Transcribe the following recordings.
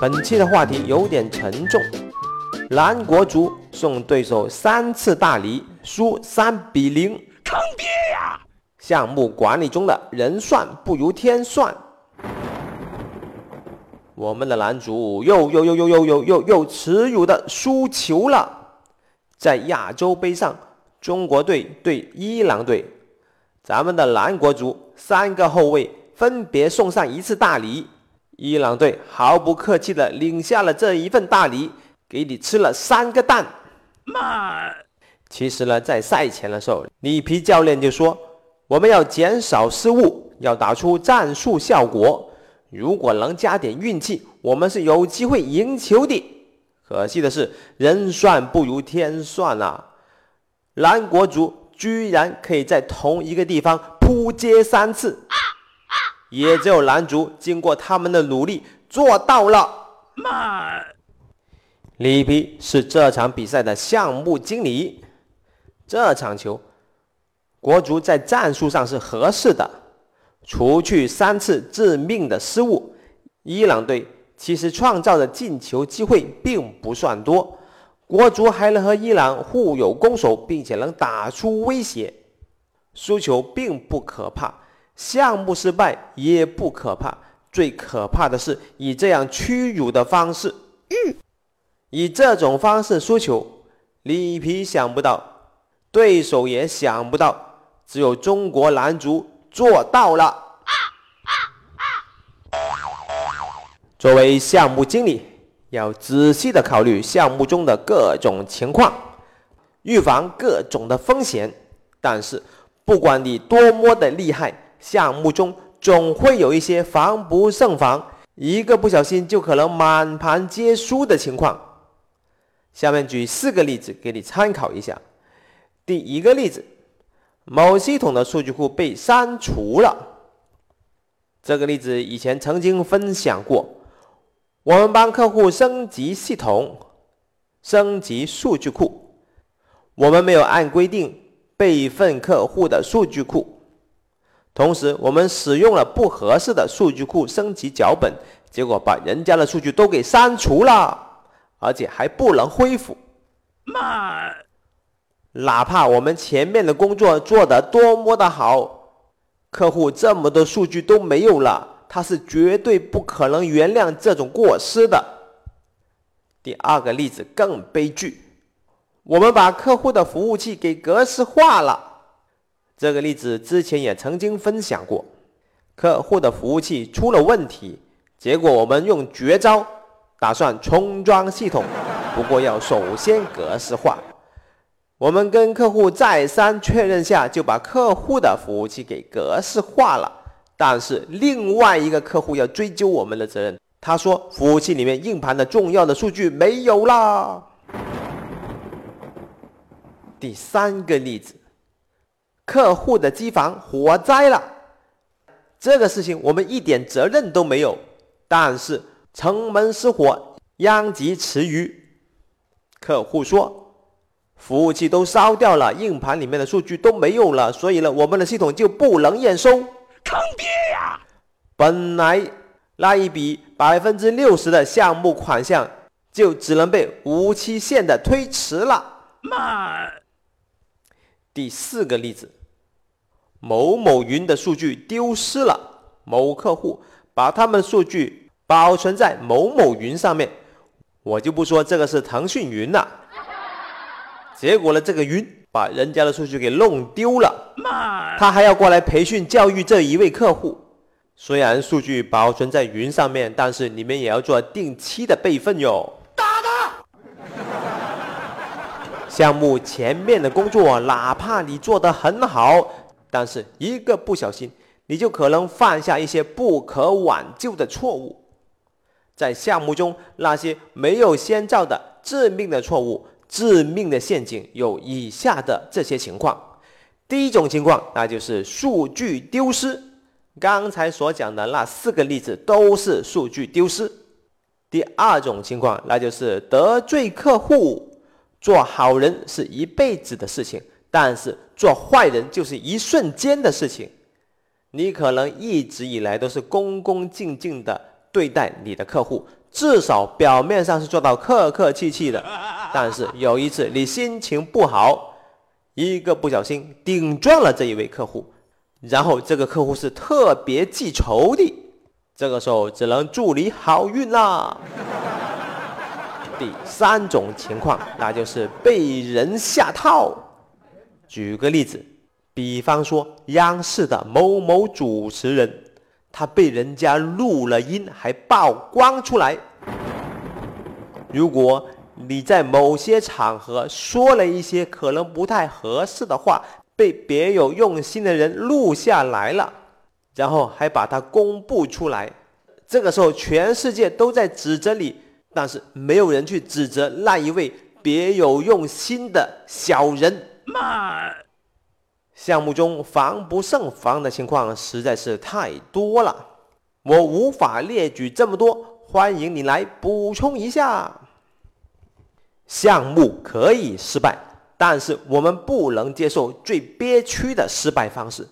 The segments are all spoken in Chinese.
本期的话题有点沉重，蓝国足送对手三次大礼，输三比零，坑爹呀！项目管理中的人算不如天算，我们的男足又又又又又又又又耻辱的输球了，在亚洲杯上，中国队对伊朗队，咱们的蓝国足三个后卫分别送上一次大礼。伊朗队毫不客气地领下了这一份大礼，给你吃了三个蛋。妈！其实呢，在赛前的时候，里皮教练就说，我们要减少失误，要打出战术效果。如果能加点运气，我们是有机会赢球的。可惜的是，人算不如天算啊！蓝国足居然可以在同一个地方扑街三次。也只有男足经过他们的努力做到了。妈！里皮是这场比赛的项目经理。这场球，国足在战术上是合适的，除去三次致命的失误，伊朗队其实创造的进球机会并不算多。国足还能和伊朗互有攻守，并且能打出威胁，输球并不可怕。项目失败也不可怕，最可怕的是以这样屈辱的方式，以这种方式输球。里皮想不到，对手也想不到，只有中国男足做到了。作为项目经理，要仔细的考虑项目中的各种情况，预防各种的风险。但是，不管你多么的厉害，项目中总会有一些防不胜防，一个不小心就可能满盘皆输的情况。下面举四个例子给你参考一下。第一个例子，某系统的数据库被删除了。这个例子以前曾经分享过。我们帮客户升级系统、升级数据库，我们没有按规定备份客户的数据库。同时，我们使用了不合适的数据库升级脚本，结果把人家的数据都给删除了，而且还不能恢复。妈！哪怕我们前面的工作做得多么的好，客户这么多数据都没有了，他是绝对不可能原谅这种过失的。第二个例子更悲剧，我们把客户的服务器给格式化了。这个例子之前也曾经分享过，客户的服务器出了问题，结果我们用绝招，打算重装系统，不过要首先格式化。我们跟客户再三确认下，就把客户的服务器给格式化了。但是另外一个客户要追究我们的责任，他说服务器里面硬盘的重要的数据没有啦。第三个例子。客户的机房火灾了，这个事情我们一点责任都没有。但是城门失火，殃及池鱼。客户说，服务器都烧掉了，硬盘里面的数据都没有了，所以呢，我们的系统就不能验收。坑爹呀！本来那一笔百分之六十的项目款项，就只能被无期限的推迟了。妈！第四个例子。某某云的数据丢失了，某客户把他们数据保存在某某云上面，我就不说这个是腾讯云了。结果呢，这个云把人家的数据给弄丢了，他还要过来培训教育这一位客户。虽然数据保存在云上面，但是你们也要做定期的备份哟。打他！项目前面的工作，哪怕你做得很好。但是一个不小心，你就可能犯下一些不可挽救的错误。在项目中，那些没有先兆的致命的错误、致命的陷阱有以下的这些情况：第一种情况，那就是数据丢失。刚才所讲的那四个例子都是数据丢失。第二种情况，那就是得罪客户。做好人是一辈子的事情。但是做坏人就是一瞬间的事情，你可能一直以来都是恭恭敬敬的对待你的客户，至少表面上是做到客客气气的。但是有一次你心情不好，一个不小心顶撞了这一位客户，然后这个客户是特别记仇的，这个时候只能祝你好运啦。第三种情况，那就是被人下套。举个例子，比方说央视的某某主持人，他被人家录了音，还曝光出来。如果你在某些场合说了一些可能不太合适的话，被别有用心的人录下来了，然后还把它公布出来，这个时候全世界都在指责你，但是没有人去指责那一位别有用心的小人。慢，项目中防不胜防的情况实在是太多了，我无法列举这么多，欢迎你来补充一下。项目可以失败，但是我们不能接受最憋屈的失败方式。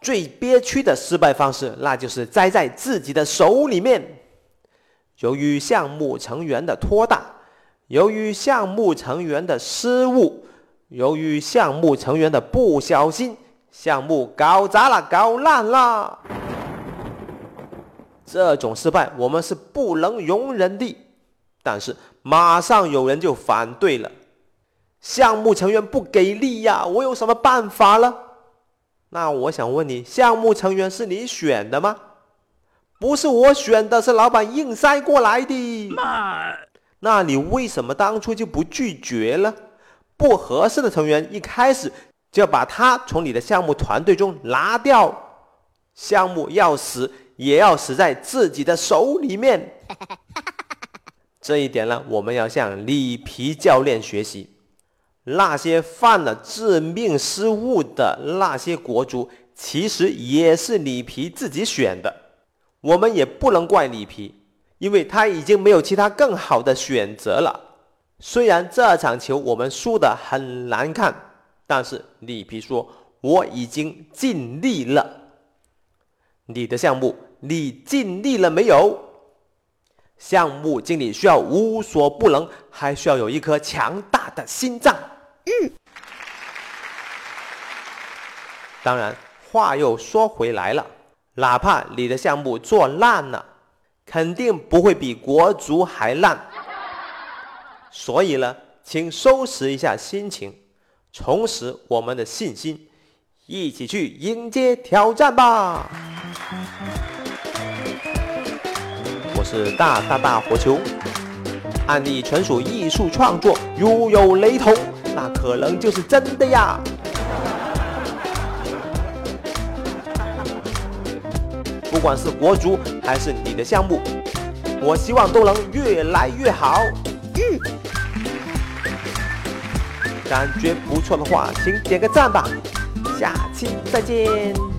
最憋屈的失败方式，那就是栽在自己的手里面。由于项目成员的拖大，由于项目成员的失误，由于项目成员的不小心，项目搞砸了，搞烂了。这种失败我们是不能容忍的。但是马上有人就反对了，项目成员不给力呀，我有什么办法了？那我想问你，项目成员是你选的吗？不是我选的，是老板硬塞过来的。慢，那你为什么当初就不拒绝了？不合适的成员一开始就要把他从你的项目团队中拿掉，项目要死也要死在自己的手里面。这一点呢，我们要向里皮教练学习。那些犯了致命失误的那些国足，其实也是里皮自己选的。我们也不能怪里皮，因为他已经没有其他更好的选择了。虽然这场球我们输的很难看，但是里皮说我已经尽力了。你的项目，你尽力了没有？项目经理需要无所不能，还需要有一颗强大的心脏。嗯。当然，话又说回来了，哪怕你的项目做烂了，肯定不会比国足还烂。所以呢，请收拾一下心情，重拾我们的信心，一起去迎接挑战吧。我是大大大火球，案例纯属艺术创作，如有雷同，那可能就是真的呀。不管是国足还是你的项目，我希望都能越来越好。感觉不错的话，请点个赞吧。下期再见。